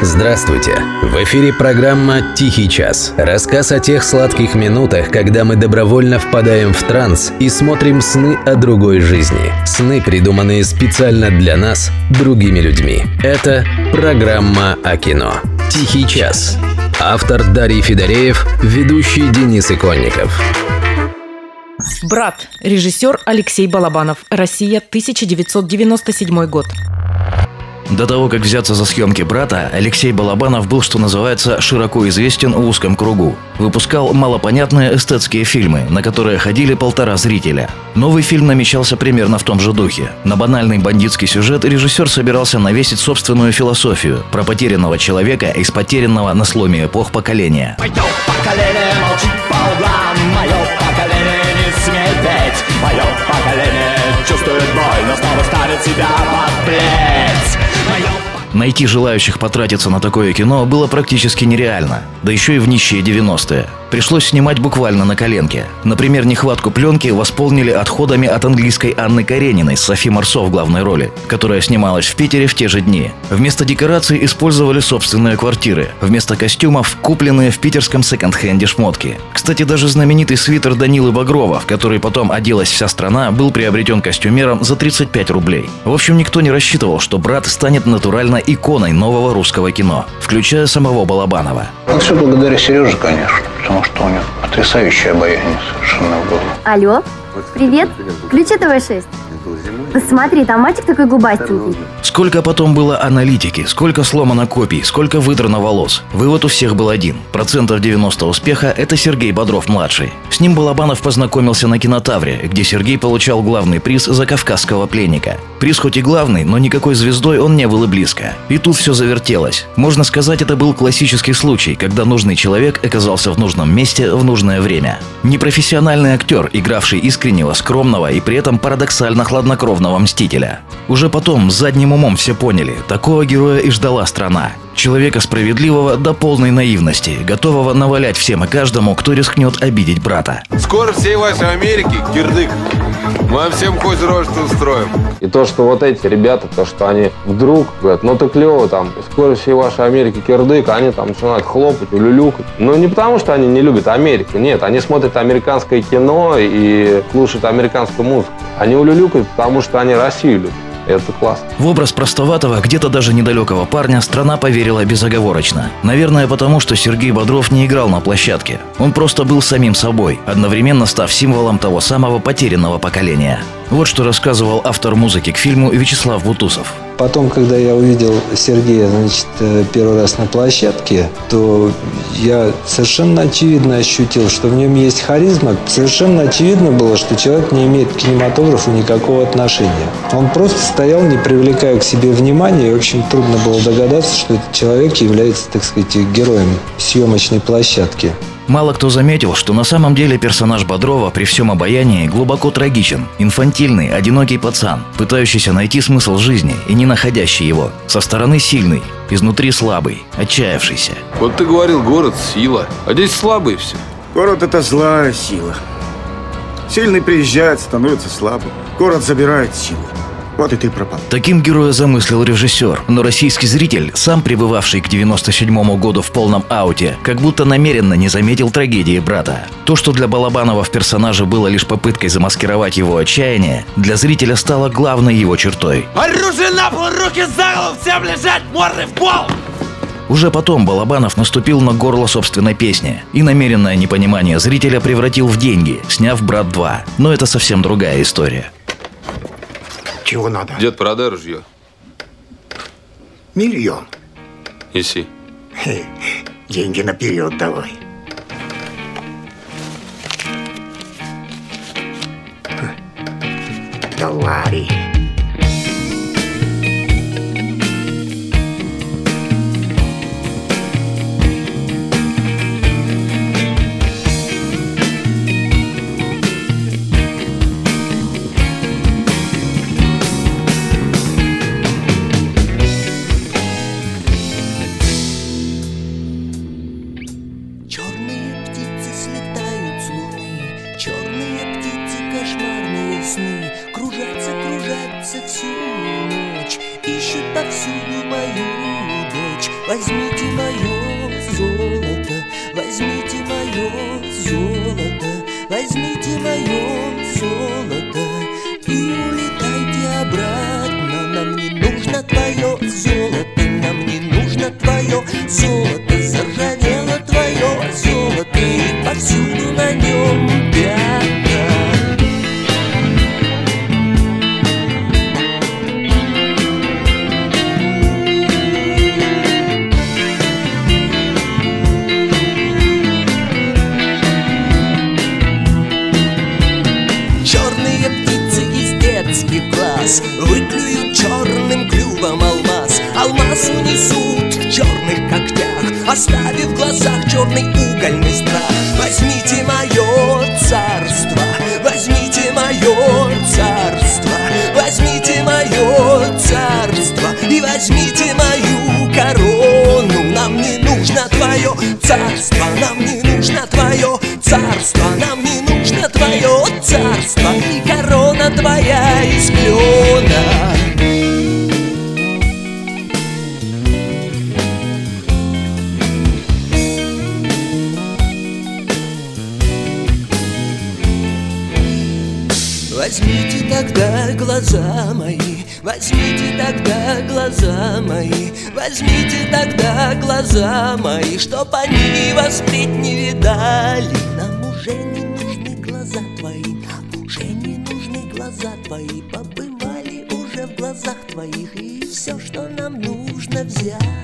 Здравствуйте! В эфире программа «Тихий час». Рассказ о тех сладких минутах, когда мы добровольно впадаем в транс и смотрим сны о другой жизни. Сны, придуманные специально для нас, другими людьми. Это программа о кино. «Тихий час». Автор Дарий Федореев, ведущий Денис Иконников. Брат. Режиссер Алексей Балабанов. Россия, 1997 год. До того, как взяться за съемки «Брата», Алексей Балабанов был, что называется, широко известен в узком кругу. Выпускал малопонятные эстетские фильмы, на которые ходили полтора зрителя. Новый фильм намечался примерно в том же духе. На банальный бандитский сюжет режиссер собирался навесить собственную философию про потерянного человека из потерянного на сломе эпох поколения. Мое поколение чувствует боль, но снова ставит себя под плеть. Найти желающих потратиться на такое кино было практически нереально, да еще и в нищие 90-е. Пришлось снимать буквально на коленке. Например, нехватку пленки восполнили отходами от английской Анны Карениной с Софи Марсо в главной роли, которая снималась в Питере в те же дни. Вместо декораций использовали собственные квартиры, вместо костюмов купленные в питерском секонд-хенде шмотки. Кстати, даже знаменитый свитер Данилы Багрова, в который потом оделась вся страна, был приобретен костюмером за 35 рублей. В общем, никто не рассчитывал, что брат станет натурально иконой нового русского кино, включая самого Балабанова. Ну, все благодаря Сереже, конечно, что у него потрясающее обаяние совершенно было. Алло, привет, включи ТВ-6. Смотри, там мальчик такой губастенький. Сколько потом было аналитики, сколько сломано копий, сколько выдрано волос. Вывод у всех был один. Процентов 90 успеха – это Сергей Бодров-младший. С ним Балабанов познакомился на кинотавре, где Сергей получал главный приз за кавказского пленника. Приз хоть и главный, но никакой звездой он не был и близко. И тут все завертелось. Можно сказать, это был классический случай, когда нужный человек оказался в нужном месте в нужное время. Непрофессиональный актер, игравший искреннего, скромного и при этом парадоксально хладнокровного мстителя. Уже потом, задним умом все поняли, такого героя и ждала страна. Человека справедливого до полной наивности, готового навалять всем и каждому, кто рискнет обидеть брата. Скоро всей вашей Америки кирдык. Мы всем хоть рожь устроим. И то, что вот эти ребята, то, что они вдруг говорят, ну ты клево там, скоро всей вашей Америки кирдык, они там начинают хлопать, улюлюкать. Но не потому, что они не любят Америку, нет, они смотрят американское кино и слушают американскую музыку. Они улюлюкают, потому что они Россию любят. Это классно. В образ простоватого, где-то даже недалекого парня страна поверила безоговорочно. Наверное, потому что Сергей Бодров не играл на площадке. Он просто был самим собой, одновременно став символом того самого потерянного поколения. Вот что рассказывал автор музыки к фильму Вячеслав Бутусов. Потом, когда я увидел Сергея, значит, э, первый раз на площадке, то я совершенно очевидно ощутил, что в нем есть харизма. Совершенно очевидно было, что человек не имеет к кинематографу никакого отношения. Он просто стоял, не привлекая к себе внимания, и, в общем, трудно было догадаться, что этот человек является, так сказать, героем съемочной площадки. Мало кто заметил, что на самом деле персонаж Бодрова при всем обаянии глубоко трагичен. Инфантильный, одинокий пацан, пытающийся найти смысл жизни и не находящий его. Со стороны сильный, изнутри слабый, отчаявшийся. Вот ты говорил, город – сила. А здесь слабые все. Город – это злая сила. Сильный приезжает, становится слабым. Город забирает силу. Вот и ты пропал. Таким героя замыслил режиссер, но российский зритель, сам пребывавший к 97 году в полном ауте, как будто намеренно не заметил трагедии брата. То, что для Балабанова в персонаже было лишь попыткой замаскировать его отчаяние, для зрителя стало главной его чертой. Оружие на пол, руки за голову, всем лежать, морды в пол! Уже потом Балабанов наступил на горло собственной песни и намеренное непонимание зрителя превратил в деньги, сняв «Брат 2». Но это совсем другая история. Чего надо? Дед, продай ружье. Миллион. Неси. Деньги наперед давай. Доллари. снится всю ночь, ищут повсюду мою дочь. Возьмите мою глаз Выклюют черным клювом алмаз. Алмаз унесут в черных когтях Оставив в глазах черный угольный страх. Возьмите мое царство Возьмите мое царство Возьмите мое царство И возьмите мою корону. Нам не нужно твое царство Нам не нужно твое царство Нам не нужно твое царство. И корона твоя из Возьмите тогда глаза мои, возьмите тогда глаза мои, возьмите тогда глаза мои, чтоб они вас впредь не видали. Нам уже не нужны глаза твои, нам уже не нужны глаза твои, побывали уже в глазах твоих, и все, что нам нужно взять.